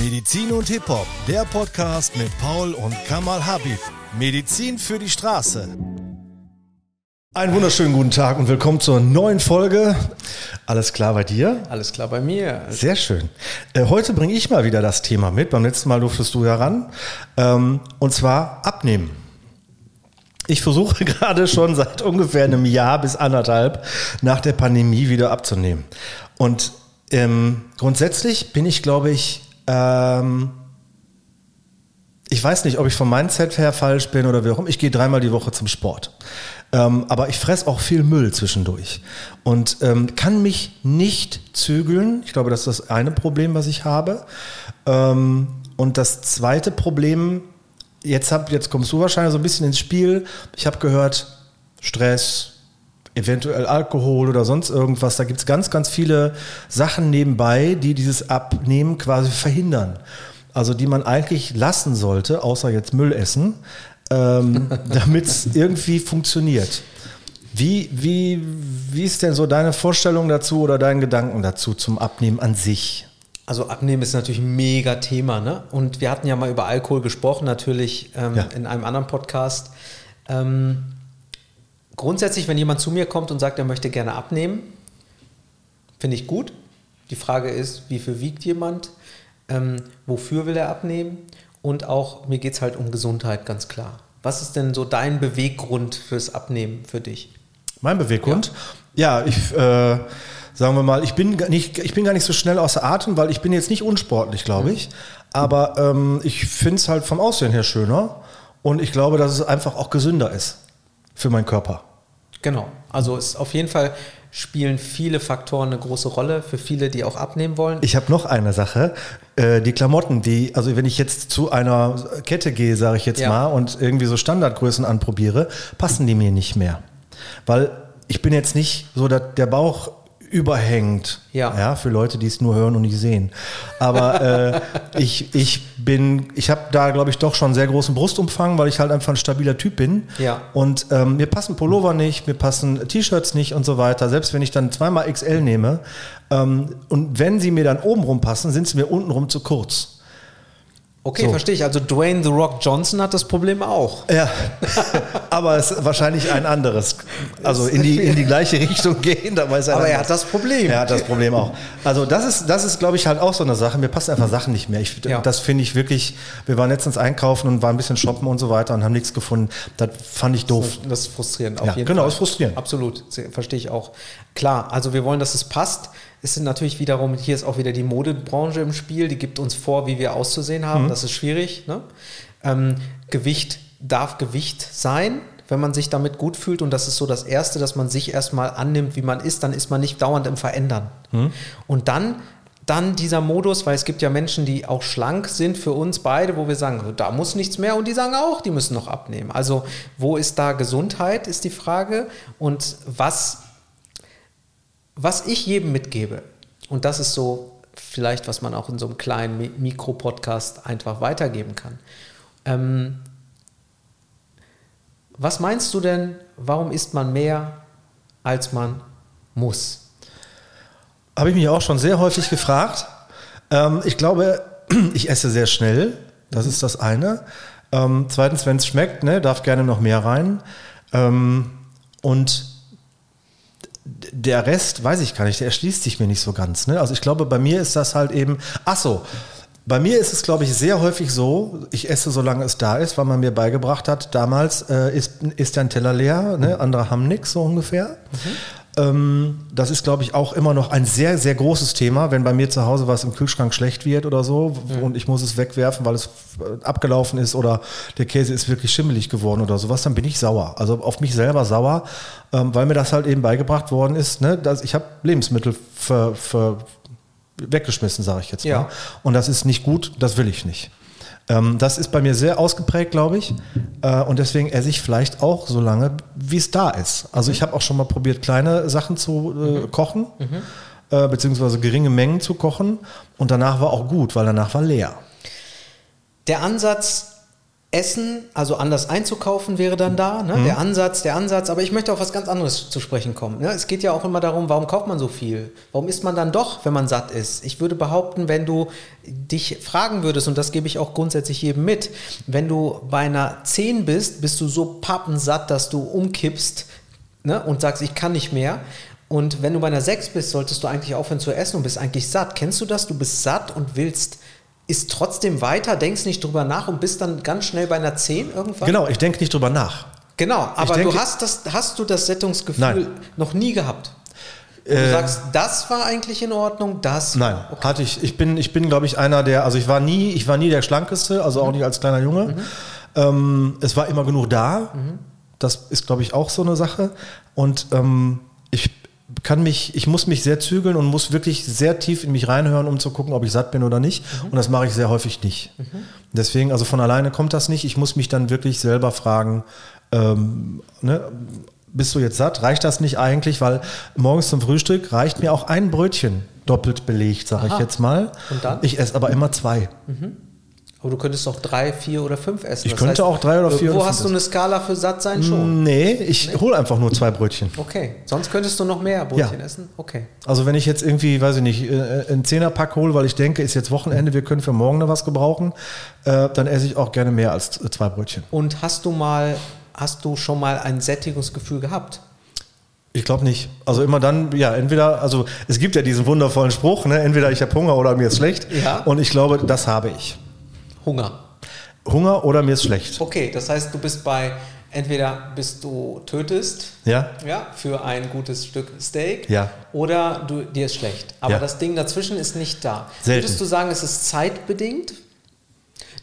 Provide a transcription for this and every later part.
Medizin und Hip-Hop, der Podcast mit Paul und Kamal Habib. Medizin für die Straße. Einen wunderschönen guten Tag und willkommen zur neuen Folge. Alles klar bei dir? Alles klar bei mir. Sehr schön. Äh, heute bringe ich mal wieder das Thema mit. Beim letzten Mal durftest du ja ran. Ähm, und zwar abnehmen. Ich versuche gerade schon seit ungefähr einem Jahr bis anderthalb nach der Pandemie wieder abzunehmen. Und ähm, grundsätzlich bin ich, glaube ich, ähm, ich weiß nicht, ob ich vom Mindset her falsch bin oder immer. Ich gehe dreimal die Woche zum Sport. Ähm, aber ich fresse auch viel Müll zwischendurch und ähm, kann mich nicht zügeln. Ich glaube, das ist das eine Problem, was ich habe. Ähm, und das zweite Problem, jetzt, hab, jetzt kommst du wahrscheinlich so ein bisschen ins Spiel. Ich habe gehört, Stress, eventuell Alkohol oder sonst irgendwas. Da gibt es ganz, ganz viele Sachen nebenbei, die dieses Abnehmen quasi verhindern. Also die man eigentlich lassen sollte, außer jetzt Müll essen, ähm, damit es irgendwie funktioniert. Wie, wie, wie ist denn so deine Vorstellung dazu oder dein Gedanken dazu zum Abnehmen an sich? Also Abnehmen ist natürlich ein mega Thema, ne? Und wir hatten ja mal über Alkohol gesprochen, natürlich ähm, ja. in einem anderen Podcast. Ähm, grundsätzlich, wenn jemand zu mir kommt und sagt, er möchte gerne abnehmen, finde ich gut. Die Frage ist, wie viel wiegt jemand? Ähm, wofür will er abnehmen? Und auch, mir geht es halt um Gesundheit, ganz klar. Was ist denn so dein Beweggrund fürs Abnehmen für dich? Mein Beweggrund? Ja, ja ich... Äh sagen wir mal, ich bin, nicht, ich bin gar nicht so schnell außer Atem, weil ich bin jetzt nicht unsportlich, glaube ich. Aber ähm, ich finde es halt vom Aussehen her schöner und ich glaube, dass es einfach auch gesünder ist für meinen Körper. Genau. Also es auf jeden Fall spielen viele Faktoren eine große Rolle für viele, die auch abnehmen wollen. Ich habe noch eine Sache. Äh, die Klamotten, die, also wenn ich jetzt zu einer Kette gehe, sage ich jetzt ja. mal, und irgendwie so Standardgrößen anprobiere, passen die mir nicht mehr. Weil ich bin jetzt nicht so der, der Bauch überhängt. Ja. ja für Leute, die es nur hören und nicht sehen. Aber äh, ich, ich bin, ich habe da, glaube ich, doch schon einen sehr großen Brustumfang, weil ich halt einfach ein stabiler Typ bin. Ja. Und ähm, mir passen Pullover nicht, mir passen T-Shirts nicht und so weiter. Selbst wenn ich dann zweimal XL nehme. Ähm, und wenn sie mir dann obenrum passen, sind sie mir untenrum zu kurz. Okay, so. verstehe ich. Also Dwayne The Rock Johnson hat das Problem auch. Ja, aber es ist wahrscheinlich ein anderes. Also in die, in die gleiche Richtung gehen. Da weiß aber er hat das Problem. Er hat das Problem auch. Also das ist, das ist glaube ich, halt auch so eine Sache. Mir passen einfach Sachen nicht mehr. Ich, ja. Das finde ich wirklich, wir waren letztens einkaufen und waren ein bisschen shoppen und so weiter und haben nichts gefunden. Das fand ich doof. Das ist frustrierend, auf ja, jeden genau, Fall. Genau, ist frustrierend. Absolut, verstehe ich auch. Klar, also wir wollen, dass es passt. Es sind natürlich wiederum, hier ist auch wieder die Modebranche im Spiel, die gibt uns vor, wie wir auszusehen haben. Mhm. Das ist schwierig. Ne? Ähm, Gewicht darf Gewicht sein, wenn man sich damit gut fühlt. Und das ist so das Erste, dass man sich erstmal annimmt, wie man ist, dann ist man nicht dauernd im Verändern. Mhm. Und dann dann dieser Modus, weil es gibt ja Menschen, die auch schlank sind für uns beide, wo wir sagen, da muss nichts mehr und die sagen auch, die müssen noch abnehmen. Also wo ist da Gesundheit, ist die Frage. Und was was ich jedem mitgebe, und das ist so vielleicht, was man auch in so einem kleinen Mikro-Podcast einfach weitergeben kann. Ähm, was meinst du denn, warum isst man mehr, als man muss? Habe ich mich auch schon sehr häufig gefragt. Ähm, ich glaube, ich esse sehr schnell. Das ist das eine. Ähm, zweitens, wenn es schmeckt, ne, darf gerne noch mehr rein. Ähm, und der Rest weiß ich gar nicht, der erschließt sich mir nicht so ganz. Ne? Also ich glaube, bei mir ist das halt eben, ach so, bei mir ist es, glaube ich, sehr häufig so, ich esse, solange es da ist, weil man mir beigebracht hat, damals äh, ist, ist dein Teller leer, ne? andere haben nichts, so ungefähr. Mhm. Ähm, das ist, glaube ich, auch immer noch ein sehr, sehr großes Thema, wenn bei mir zu Hause was im Kühlschrank schlecht wird oder so mhm. und ich muss es wegwerfen, weil es äh, abgelaufen ist oder der Käse ist wirklich schimmelig geworden oder sowas, dann bin ich sauer. Also auf mich selber sauer, ähm, weil mir das halt eben beigebracht worden ist. Ne? Dass ich habe Lebensmittel für, für weggeschmissen, sage ich jetzt mal. Ja. Und das ist nicht gut, das will ich nicht. Ähm, das ist bei mir sehr ausgeprägt, glaube ich. Äh, und deswegen esse ich vielleicht auch so lange, wie es da ist. Also ich habe auch schon mal probiert, kleine Sachen zu äh, mhm. kochen, mhm. Äh, beziehungsweise geringe Mengen zu kochen. Und danach war auch gut, weil danach war leer. Der Ansatz Essen, also anders einzukaufen, wäre dann da. Ne? Mhm. Der Ansatz, der Ansatz. Aber ich möchte auf was ganz anderes zu sprechen kommen. Ne? Es geht ja auch immer darum, warum kauft man so viel? Warum isst man dann doch, wenn man satt ist? Ich würde behaupten, wenn du dich fragen würdest, und das gebe ich auch grundsätzlich jedem mit, wenn du bei einer 10 bist, bist du so pappensatt, dass du umkippst ne? und sagst, ich kann nicht mehr. Und wenn du bei einer 6 bist, solltest du eigentlich aufhören zu essen und bist eigentlich satt. Kennst du das? Du bist satt und willst ist trotzdem weiter, denkst nicht drüber nach und bist dann ganz schnell bei einer 10 irgendwann? Genau, ich denke nicht drüber nach. Genau, aber denke, du hast, das, hast du das Sättungsgefühl nein. noch nie gehabt? Du äh, sagst, das war eigentlich in Ordnung, das. Nein, okay. hatte ich. Ich bin, ich bin, glaube ich, einer der, also ich war nie, ich war nie der Schlankeste, also auch mhm. nicht als kleiner Junge. Mhm. Ähm, es war immer genug da. Mhm. Das ist, glaube ich, auch so eine Sache. Und ähm, ich kann mich, ich muss mich sehr zügeln und muss wirklich sehr tief in mich reinhören, um zu gucken, ob ich satt bin oder nicht. Mhm. Und das mache ich sehr häufig nicht. Mhm. Deswegen, also von alleine kommt das nicht. Ich muss mich dann wirklich selber fragen, ähm, ne, bist du jetzt satt? Reicht das nicht eigentlich? Weil morgens zum Frühstück reicht mir auch ein Brötchen doppelt belegt, sage ich jetzt mal. Und dann? Ich esse aber immer zwei. Mhm. Aber du könntest doch drei, vier oder fünf essen. Ich das könnte heißt, auch drei oder vier. Wo hast du eine Skala für satt sein schon? Nee, ich nee? hole einfach nur zwei Brötchen. Okay, sonst könntest du noch mehr Brötchen ja. essen? Okay. Also wenn ich jetzt irgendwie, weiß ich nicht, äh, einen Zehnerpack hole, weil ich denke, ist jetzt Wochenende, wir können für morgen noch was gebrauchen, äh, dann esse ich auch gerne mehr als zwei Brötchen. Und hast du mal, hast du schon mal ein Sättigungsgefühl gehabt? Ich glaube nicht. Also immer dann, ja, entweder, also es gibt ja diesen wundervollen Spruch, ne, entweder ich habe Hunger oder mir ist schlecht. Ja. Und ich glaube, das habe ich. Hunger. Hunger oder mir ist schlecht. Okay, das heißt, du bist bei entweder bist du tötest ja. Ja, für ein gutes Stück Steak ja. oder du, dir ist schlecht. Aber ja. das Ding dazwischen ist nicht da. Selten. Würdest du sagen, es ist zeitbedingt?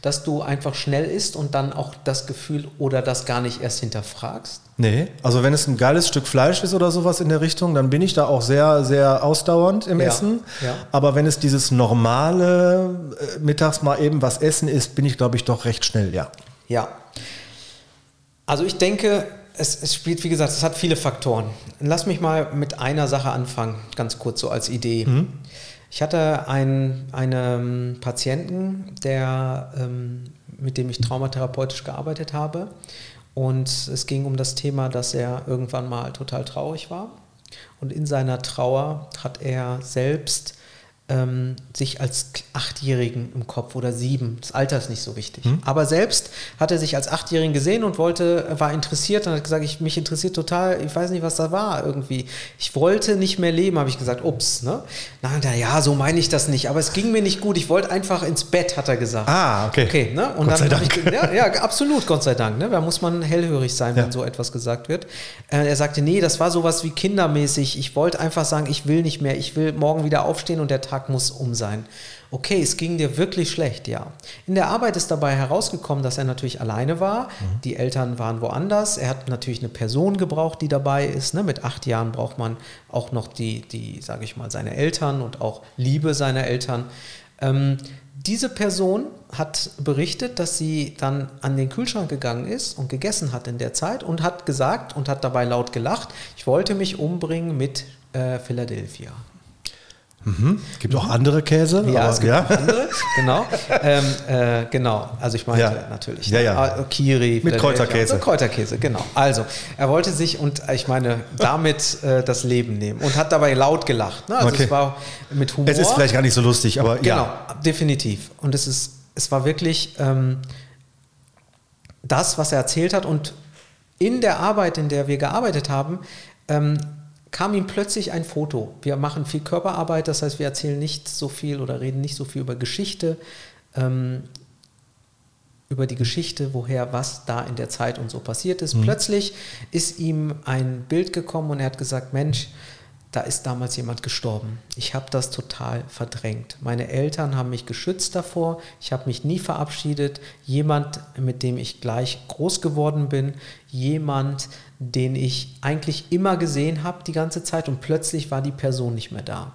Dass du einfach schnell isst und dann auch das Gefühl oder das gar nicht erst hinterfragst? Nee, also wenn es ein geiles Stück Fleisch ist oder sowas in der Richtung, dann bin ich da auch sehr, sehr ausdauernd im ja, Essen. Ja. Aber wenn es dieses normale äh, mittags mal eben was essen ist, bin ich, glaube ich, doch recht schnell, ja. Ja. Also ich denke, es, es, spielt, wie gesagt, es hat viele Faktoren. Lass mich mal mit einer Sache anfangen, ganz kurz so als Idee. Mhm. Ich hatte einen, einen Patienten, der, ähm, mit dem ich traumatherapeutisch gearbeitet habe. Und es ging um das Thema, dass er irgendwann mal total traurig war. Und in seiner Trauer hat er selbst ähm, sich als Achtjährigen im Kopf oder sieben. Das Alter ist nicht so wichtig. Mhm. Aber selbst hat er sich als Achtjährigen gesehen und wollte, war interessiert und hat gesagt, ich, mich interessiert total, ich weiß nicht, was da war irgendwie. Ich wollte nicht mehr leben, habe ich gesagt, ups. Ne? Na, na ja, so meine ich das nicht. Aber es ging mir nicht gut. Ich wollte einfach ins Bett, hat er gesagt. Ah, okay. Okay, ne? Und Gott dann sei Dank. Ich, ja, ja, absolut, Gott sei Dank. Ne? Da muss man hellhörig sein, ja. wenn so etwas gesagt wird. Äh, er sagte, nee, das war sowas wie kindermäßig. Ich wollte einfach sagen, ich will nicht mehr. Ich will morgen wieder aufstehen und der Tag Tag muss um sein. Okay, es ging dir wirklich schlecht, ja. In der Arbeit ist dabei herausgekommen, dass er natürlich alleine war. Mhm. Die Eltern waren woanders. Er hat natürlich eine Person gebraucht, die dabei ist. Ne? Mit acht Jahren braucht man auch noch die, die sage ich mal, seine Eltern und auch Liebe seiner Eltern. Ähm, diese Person hat berichtet, dass sie dann an den Kühlschrank gegangen ist und gegessen hat in der Zeit und hat gesagt und hat dabei laut gelacht, ich wollte mich umbringen mit äh, Philadelphia. Mhm. Gibt auch andere Käse? Ja, aber, es gibt ja. andere, genau. ähm, äh, genau, also ich meinte ja. natürlich. Ja, ja. Ah, Kiri. Mit Kräuterkäse. Kräuterkäse, genau. Also, er wollte sich und ich meine, damit äh, das Leben nehmen und hat dabei laut gelacht. Ne? Also okay. es war mit Humor. Es ist vielleicht gar nicht so lustig, aber genau, ja. Genau, definitiv. Und es ist, es war wirklich ähm, das, was er erzählt hat und in der Arbeit, in der wir gearbeitet haben, ähm, kam ihm plötzlich ein Foto. Wir machen viel Körperarbeit, das heißt, wir erzählen nicht so viel oder reden nicht so viel über Geschichte, ähm, über die Geschichte, woher was da in der Zeit und so passiert ist. Mhm. Plötzlich ist ihm ein Bild gekommen und er hat gesagt, Mensch, da ist damals jemand gestorben. Ich habe das total verdrängt. Meine Eltern haben mich geschützt davor. Ich habe mich nie verabschiedet. Jemand, mit dem ich gleich groß geworden bin, jemand, den ich eigentlich immer gesehen habe die ganze Zeit und plötzlich war die Person nicht mehr da.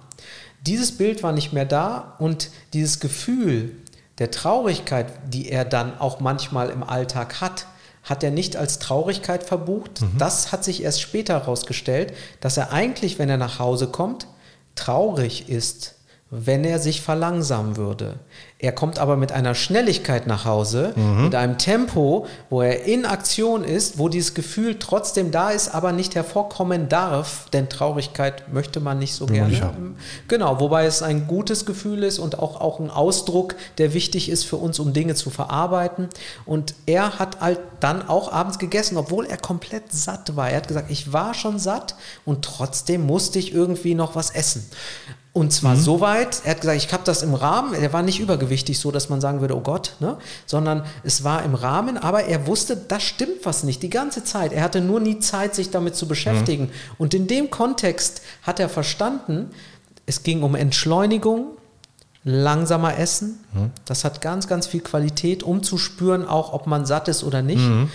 Dieses Bild war nicht mehr da und dieses Gefühl der Traurigkeit, die er dann auch manchmal im Alltag hat, hat er nicht als Traurigkeit verbucht. Mhm. Das hat sich erst später herausgestellt, dass er eigentlich, wenn er nach Hause kommt, traurig ist, wenn er sich verlangsamen würde. Er kommt aber mit einer Schnelligkeit nach Hause, mhm. mit einem Tempo, wo er in Aktion ist, wo dieses Gefühl trotzdem da ist, aber nicht hervorkommen darf, denn Traurigkeit möchte man nicht so gerne. Ja. Genau, wobei es ein gutes Gefühl ist und auch, auch ein Ausdruck, der wichtig ist für uns, um Dinge zu verarbeiten. Und er hat halt dann auch abends gegessen, obwohl er komplett satt war. Er hat gesagt, ich war schon satt und trotzdem musste ich irgendwie noch was essen. Und zwar mhm. so weit, er hat gesagt, ich habe das im Rahmen, er war nicht übergewichtig, so dass man sagen würde, oh Gott, ne? sondern es war im Rahmen, aber er wusste, das stimmt was nicht, die ganze Zeit. Er hatte nur nie Zeit, sich damit zu beschäftigen. Mhm. Und in dem Kontext hat er verstanden, es ging um Entschleunigung, langsamer essen. Mhm. Das hat ganz, ganz viel Qualität, um zu spüren, auch ob man satt ist oder nicht. Mhm.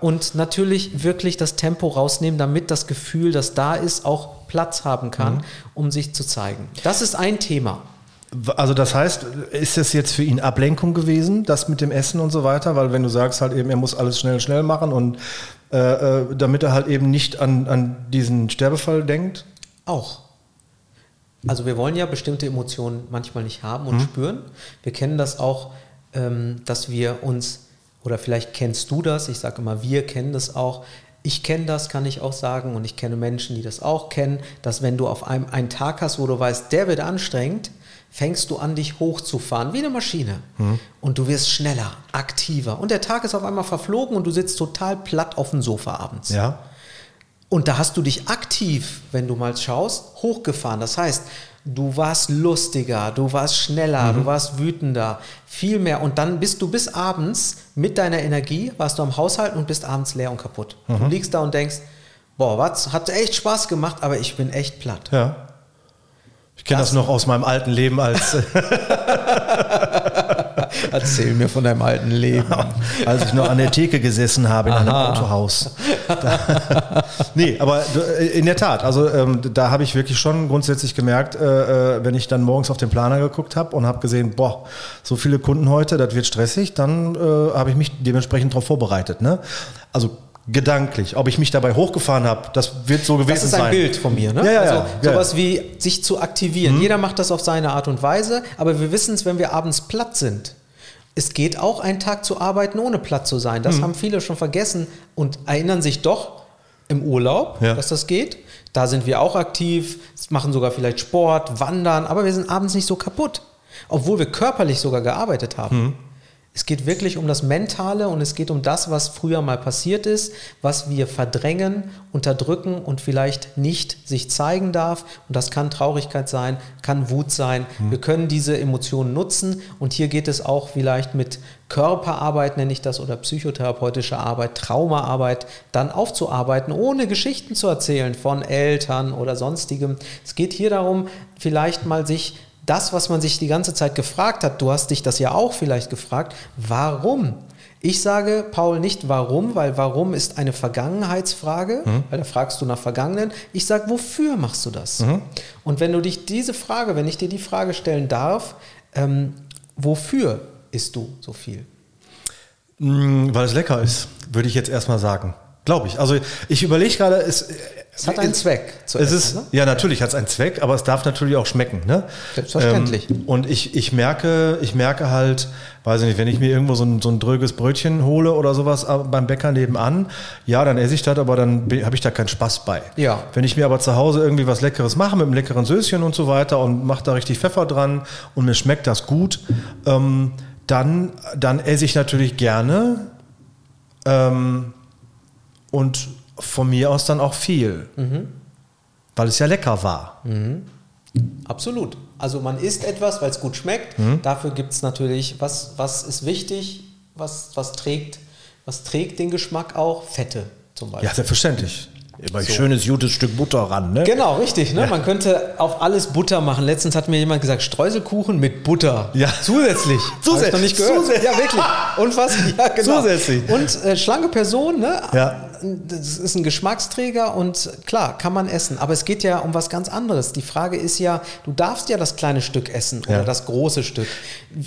Und natürlich wirklich das Tempo rausnehmen, damit das Gefühl, das da ist, auch Platz haben kann, mhm. um sich zu zeigen. Das ist ein Thema. Also das heißt, ist das jetzt für ihn Ablenkung gewesen, das mit dem Essen und so weiter? Weil wenn du sagst halt eben, er muss alles schnell, schnell machen und äh, äh damit er halt eben nicht an, an diesen Sterbefall denkt? Auch. Also wir wollen ja bestimmte Emotionen manchmal nicht haben und mhm. spüren. Wir kennen das auch, ähm, dass wir uns, oder vielleicht kennst du das, ich sage immer, wir kennen das auch. Ich kenne das, kann ich auch sagen, und ich kenne Menschen, die das auch kennen, dass wenn du auf einem einen Tag hast, wo du weißt, der wird anstrengend, fängst du an, dich hochzufahren, wie eine Maschine. Mhm. Und du wirst schneller, aktiver. Und der Tag ist auf einmal verflogen und du sitzt total platt auf dem Sofa abends. Ja. Und da hast du dich aktiv, wenn du mal schaust, hochgefahren. Das heißt, du warst lustiger, du warst schneller, mhm. du warst wütender, viel mehr. Und dann bist du bis abends mit deiner Energie, warst du am Haushalten und bist abends leer und kaputt. Mhm. Du liegst da und denkst, boah, was, hat echt Spaß gemacht, aber ich bin echt platt. Ja. Ich kenne das, das, noch aus meinem alten Leben als. Erzähl mir von deinem alten Leben. Als ich noch an der Theke gesessen habe in Aha. einem Autohaus. Da, nee, aber äh, in der Tat, also ähm, da habe ich wirklich schon grundsätzlich gemerkt, äh, äh wenn ich dann morgens auf den Planer geguckt habe und habe gesehen, boah, so viele Kunden heute, das wird stressig, dann äh, habe ich mich dementsprechend darauf vorbereitet. Ne? Also gedanklich. Ob ich mich dabei hochgefahren habe, das wird so gewesen sein. Das ist ein sein. Bild von mir, ne? Ja, ja, also ja. sowas wie sich zu aktivieren. Mhm. Jeder macht das auf seine Art und Weise, aber wir wissen es, wenn wir abends platt sind. Es geht auch einen Tag zu arbeiten, ohne platt zu sein. Das mhm. haben viele schon vergessen und erinnern sich doch im Urlaub, ja. dass das geht. Da sind wir auch aktiv, machen sogar vielleicht Sport, wandern, aber wir sind abends nicht so kaputt. Obwohl wir körperlich sogar gearbeitet haben. Mhm. Es geht wirklich um das Mentale und es geht um das, was früher mal passiert ist, was wir verdrängen, unterdrücken und vielleicht nicht sich zeigen darf. Und das kann Traurigkeit sein, kann Wut sein. Mhm. Wir können diese Emotionen nutzen und hier geht es auch vielleicht mit Körperarbeit, nenne ich das, oder psychotherapeutische Arbeit, Traumaarbeit, dann aufzuarbeiten, ohne Geschichten zu erzählen von Eltern oder sonstigem. Es geht hier darum, vielleicht mal sich das, was man sich die ganze Zeit gefragt hat, du hast dich das ja auch vielleicht gefragt, warum? Ich sage, Paul, nicht warum, weil warum ist eine Vergangenheitsfrage, mhm. weil da fragst du nach Vergangenen. Ich sage, wofür machst du das? Mhm. Und wenn du dich diese Frage, wenn ich dir die Frage stellen darf, ähm, wofür isst du so viel? Mm, weil es lecker ist, würde ich jetzt erstmal sagen. Glaube ich. Also ich überlege gerade, es, es hat einen Zweck. Es essen, ist, ne? Ja, natürlich hat es einen Zweck, aber es darf natürlich auch schmecken. Ne? Selbstverständlich. Ähm, und ich, ich, merke, ich merke halt, weiß ich nicht, wenn ich mir irgendwo so ein, so ein dröges Brötchen hole oder sowas äh, beim Bäcker nebenan, ja, dann esse ich das, aber dann habe ich da keinen Spaß bei. Ja. Wenn ich mir aber zu Hause irgendwie was Leckeres mache mit einem leckeren Söschen und so weiter und mache da richtig Pfeffer dran und mir schmeckt das gut, ähm, dann, dann esse ich natürlich gerne. Ähm, und von mir aus dann auch viel, mhm. weil es ja lecker war. Mhm. Absolut. Also man isst etwas, weil es gut schmeckt. Mhm. Dafür gibt es natürlich, was, was ist wichtig, was, was, trägt, was trägt den Geschmack auch? Fette zum Beispiel. Ja, selbstverständlich. Immer ein so. schönes, gutes Stück Butter ran, ne? Genau, richtig. Ne? Ja. Man könnte auf alles Butter machen. Letztens hat mir jemand gesagt, Streuselkuchen mit Butter. Ja. Zusätzlich. Zusätzlich. Noch nicht gehört. Zusätzlich. Ja, wirklich. Unfassbar. Ja, genau. Zusätzlich. Und äh, schlanke Person, ne? Ja das ist ein Geschmacksträger und klar, kann man essen. Aber es geht ja um was ganz anderes. Die Frage ist ja, du darfst ja das kleine Stück essen oder ja. das große Stück.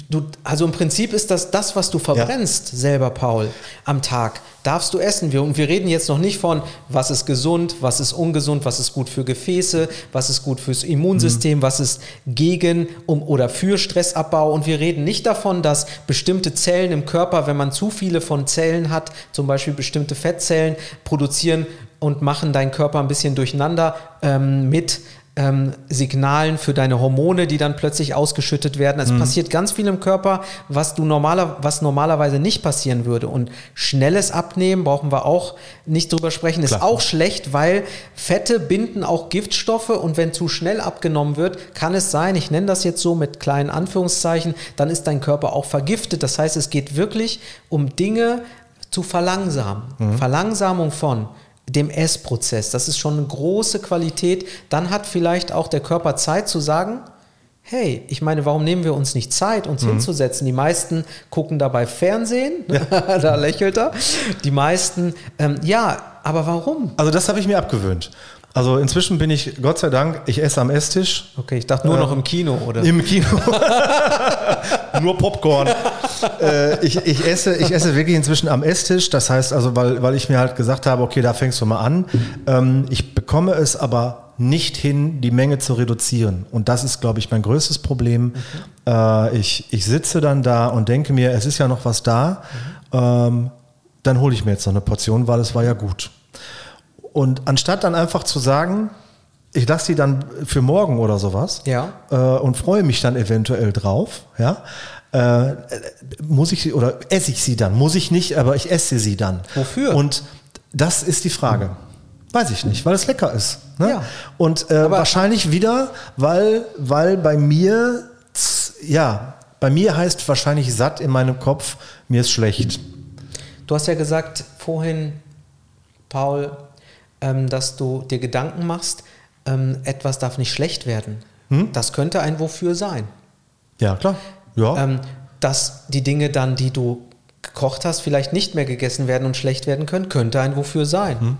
Du, also im Prinzip ist das das, was du verbrennst, ja. selber, Paul, am Tag. Darfst du essen? Wir, und wir reden jetzt noch nicht von, was ist gesund, was ist ungesund, was ist gut für Gefäße, was ist gut fürs Immunsystem, mhm. was ist gegen um, oder für Stressabbau. Und wir reden nicht davon, dass bestimmte Zellen im Körper, wenn man zu viele von Zellen hat, zum Beispiel bestimmte Fettzellen, produzieren und machen deinen Körper ein bisschen durcheinander ähm, mit ähm, Signalen für deine Hormone, die dann plötzlich ausgeschüttet werden. Es mhm. passiert ganz viel im Körper, was du normaler, was normalerweise nicht passieren würde. Und schnelles Abnehmen brauchen wir auch nicht drüber sprechen, ist Klar. auch schlecht, weil Fette binden auch Giftstoffe und wenn zu schnell abgenommen wird, kann es sein, ich nenne das jetzt so mit kleinen Anführungszeichen, dann ist dein Körper auch vergiftet. Das heißt, es geht wirklich um Dinge zu verlangsamen. Mhm. Verlangsamung von dem Essprozess. Das ist schon eine große Qualität. Dann hat vielleicht auch der Körper Zeit zu sagen, hey, ich meine, warum nehmen wir uns nicht Zeit, uns mhm. hinzusetzen? Die meisten gucken dabei Fernsehen, ja. da lächelt er. Die meisten, ähm, ja, aber warum? Also das habe ich mir abgewöhnt. Also inzwischen bin ich, Gott sei Dank, ich esse am Esstisch. Okay, ich dachte nur äh, noch im Kino, oder? Im Kino. nur Popcorn. äh, ich, ich, esse, ich esse wirklich inzwischen am Esstisch. Das heißt also, weil, weil ich mir halt gesagt habe, okay, da fängst du mal an. Ähm, ich bekomme es aber nicht hin, die Menge zu reduzieren. Und das ist, glaube ich, mein größtes Problem. Mhm. Äh, ich, ich sitze dann da und denke mir, es ist ja noch was da. Mhm. Ähm, dann hole ich mir jetzt noch eine Portion, weil es war ja gut. Und anstatt dann einfach zu sagen, ich lasse sie dann für morgen oder sowas ja. äh, und freue mich dann eventuell drauf, ja, äh, muss ich sie oder esse ich sie dann? Muss ich nicht, aber ich esse sie dann. Wofür? Und das ist die Frage. Weiß ich nicht, weil es lecker ist. Ne? Ja. Und äh, wahrscheinlich wieder, weil, weil bei mir, ja, bei mir heißt wahrscheinlich satt in meinem Kopf, mir ist schlecht. Du hast ja gesagt vorhin, Paul, dass du dir Gedanken machst, ähm, etwas darf nicht schlecht werden. Hm? Das könnte ein Wofür sein. Ja, klar. Ja. Ähm, dass die Dinge dann, die du gekocht hast, vielleicht nicht mehr gegessen werden und schlecht werden können, könnte ein Wofür sein. Hm?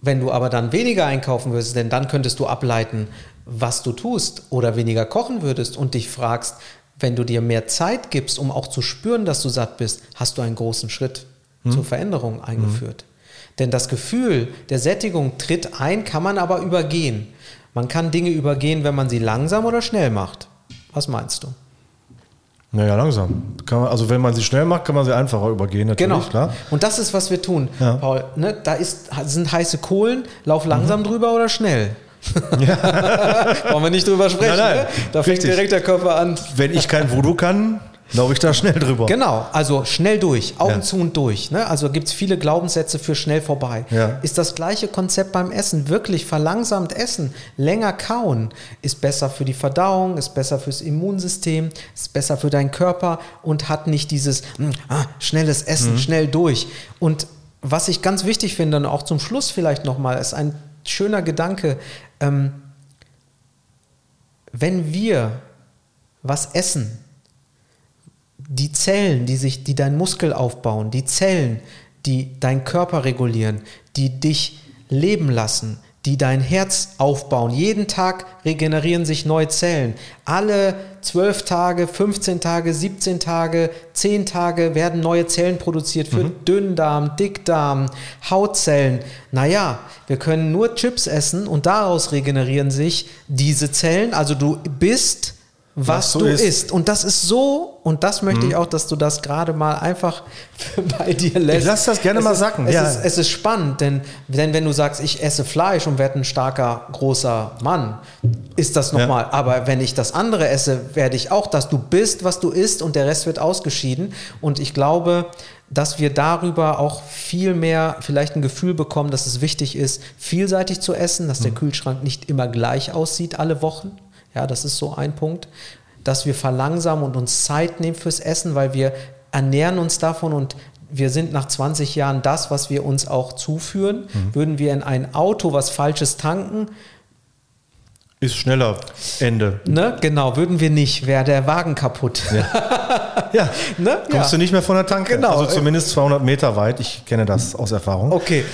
Wenn du aber dann weniger einkaufen würdest, denn dann könntest du ableiten, was du tust oder weniger kochen würdest und dich fragst, wenn du dir mehr Zeit gibst, um auch zu spüren, dass du satt bist, hast du einen großen Schritt hm? zur Veränderung eingeführt. Denn das Gefühl der Sättigung tritt ein, kann man aber übergehen. Man kann Dinge übergehen, wenn man sie langsam oder schnell macht. Was meinst du? Naja, langsam. Man, also wenn man sie schnell macht, kann man sie einfacher übergehen, natürlich, genau. klar. Und das ist, was wir tun, ja. Paul. Ne? Da ist, sind heiße Kohlen, lauf langsam mhm. drüber oder schnell. Ja. Wollen wir nicht drüber sprechen. Nein, nein. Ne? Da fängt direkt der Körper an. Wenn ich kein Voodoo kann, Glaube ich da schnell drüber. Genau, also schnell durch, Augen ja. zu und durch. Ne? Also gibt es viele Glaubenssätze für schnell vorbei. Ja. Ist das gleiche Konzept beim Essen. Wirklich verlangsamt essen, länger kauen, ist besser für die Verdauung, ist besser fürs Immunsystem, ist besser für deinen Körper und hat nicht dieses hm, ah, schnelles Essen, mhm. schnell durch. Und was ich ganz wichtig finde, und auch zum Schluss vielleicht nochmal, ist ein schöner Gedanke. Ähm, wenn wir was essen, die Zellen, die sich, die dein Muskel aufbauen, die Zellen, die deinen Körper regulieren, die dich leben lassen, die dein Herz aufbauen. Jeden Tag regenerieren sich neue Zellen. Alle 12 Tage, 15 Tage, 17 Tage, 10 Tage werden neue Zellen produziert für mhm. Dünndarm, Dickdarm, Hautzellen. Naja, wir können nur Chips essen und daraus regenerieren sich diese Zellen. Also du bist was, was du isst. isst. Und das ist so, und das möchte mhm. ich auch, dass du das gerade mal einfach bei dir lässt. Ich lass das gerne es mal ist, sacken. Es, ja. ist, es ist spannend, denn, denn wenn du sagst, ich esse Fleisch und werde ein starker, großer Mann, ist das nochmal. Ja. Aber wenn ich das andere esse, werde ich auch, dass du bist, was du isst und der Rest wird ausgeschieden. Und ich glaube, dass wir darüber auch viel mehr vielleicht ein Gefühl bekommen, dass es wichtig ist, vielseitig zu essen, dass der mhm. Kühlschrank nicht immer gleich aussieht alle Wochen ja, das ist so ein Punkt, dass wir verlangsamen und uns Zeit nehmen fürs Essen, weil wir ernähren uns davon und wir sind nach 20 Jahren das, was wir uns auch zuführen. Mhm. Würden wir in ein Auto was Falsches tanken, Ist schneller Ende. Ne? Genau, würden wir nicht, wäre der Wagen kaputt. Ja, Ne? kommst Ja. du nicht mehr von der Tanke. Genau. Also zumindest 200 Meter weit. Ich kenne das aus Erfahrung. Okay.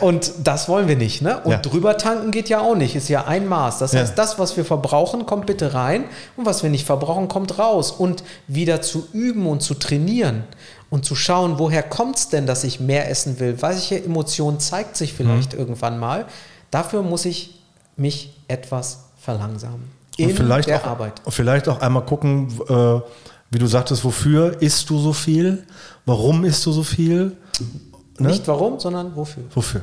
Und das wollen wir nicht, ne? Und Ja. drüber tanken geht ja auch nicht, ist ja ein Maß. Das Ja. heißt, das, was wir verbrauchen, kommt bitte rein und was wir nicht verbrauchen, kommt raus. Und wieder zu üben und zu trainieren und zu schauen, woher kommt es denn, dass ich mehr essen will? Welche Emotion zeigt sich vielleicht Mhm. irgendwann mal? Dafür muss ich mich etwas verlangsamen. In Und vielleicht der auch, Arbeit. Vielleicht auch einmal gucken, äh, wie du sagtest, wofür isst du so viel? Warum isst du so viel? Ne? Nicht warum, sondern wofür. Wofür?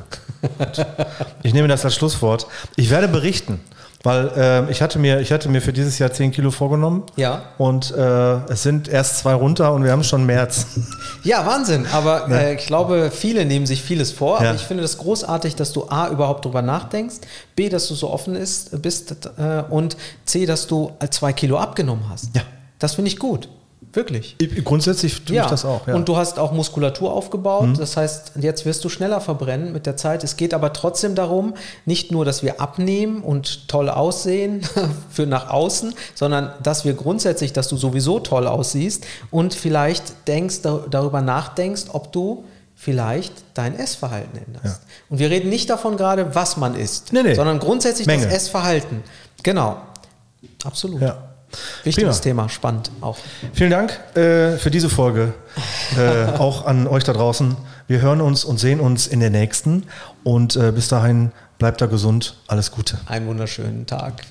Ich nehme das als Schlusswort. Ich werde berichten, weil äh, ich, hatte mir, ich hatte mir für dieses Jahr 10 Kilo vorgenommen. Ja. Und äh, es sind erst zwei runter und wir haben schon März. Ja, Wahnsinn. Aber äh, ich glaube, viele nehmen sich vieles vor. Ja. Aber ich finde das großartig, dass du A, überhaupt drüber nachdenkst, B, dass du so offen ist, bist äh, und C, dass du zwei Kilo abgenommen hast. Ja. Das finde ich gut. Wirklich. Ich, grundsätzlich tue ich das auch. Ja. Mhm. Und du hast auch Muskulatur aufgebaut. Das heißt, jetzt wirst du schneller verbrennen mit der Zeit. Es geht aber trotzdem darum, nicht nur, dass wir abnehmen und toll aussehen für nach außen, sondern dass wir grundsätzlich, dass du sowieso toll aussiehst und vielleicht denkst, da- darüber nachdenkst, ob du vielleicht dein Essverhalten änderst. Und wir reden nicht davon gerade, was man isst, Nee, nee. sondern grundsätzlich Menge. das Essverhalten. Genau. Absolut. ja. Wichtiges Prima. Thema, spannend auch. Vielen Dank äh, für diese Folge. äh, auch an euch da draußen. Wir hören uns und sehen uns in der nächsten. Und äh, bis dahin bleibt da gesund. Alles Gute. Einen wunderschönen Tag.